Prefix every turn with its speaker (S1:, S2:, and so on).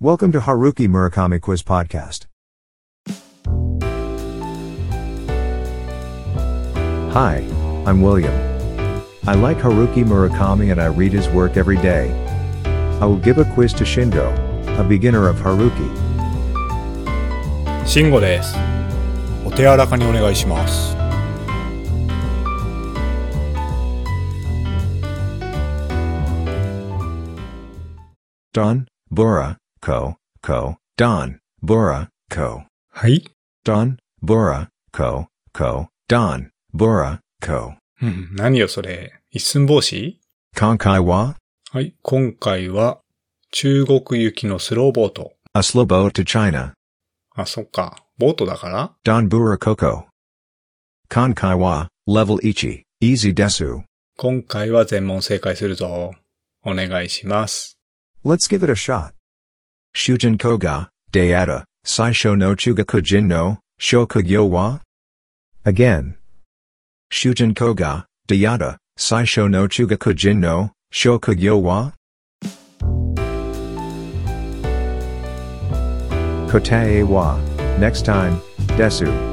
S1: Welcome to Haruki Murakami Quiz Podcast. Hi, I'm William. I like Haruki Murakami and I read his work every day. I will give a quiz to Shingo, a beginner of Haruki.
S2: 慎吾です。お手柔らかにお願いします。
S1: Don, Bora, Ko, Ko, Don, Bora, Ko.
S2: はい。
S1: Don, Bora, Ko, Ko, Don, Bora, Ko.
S2: うん、何よそれ。一寸法師
S1: Konkai wa?
S2: はい。今回は、中国行きのスローボート。
S1: A slow boat to China.
S2: あ、そっか。ボートだから
S1: Don Bura Koko. Konkai wa, level ichi, easy desu.
S2: 今回は全問正解するぞ。お願いします。
S1: Let's give it a shot. Shujin koga, deata, saisho no chuga kujin no, shokugyo wa? Again. Shujin koga, deata, saisho no chuga kujin no, shokugyo wa? Kotae wa. Next time, desu.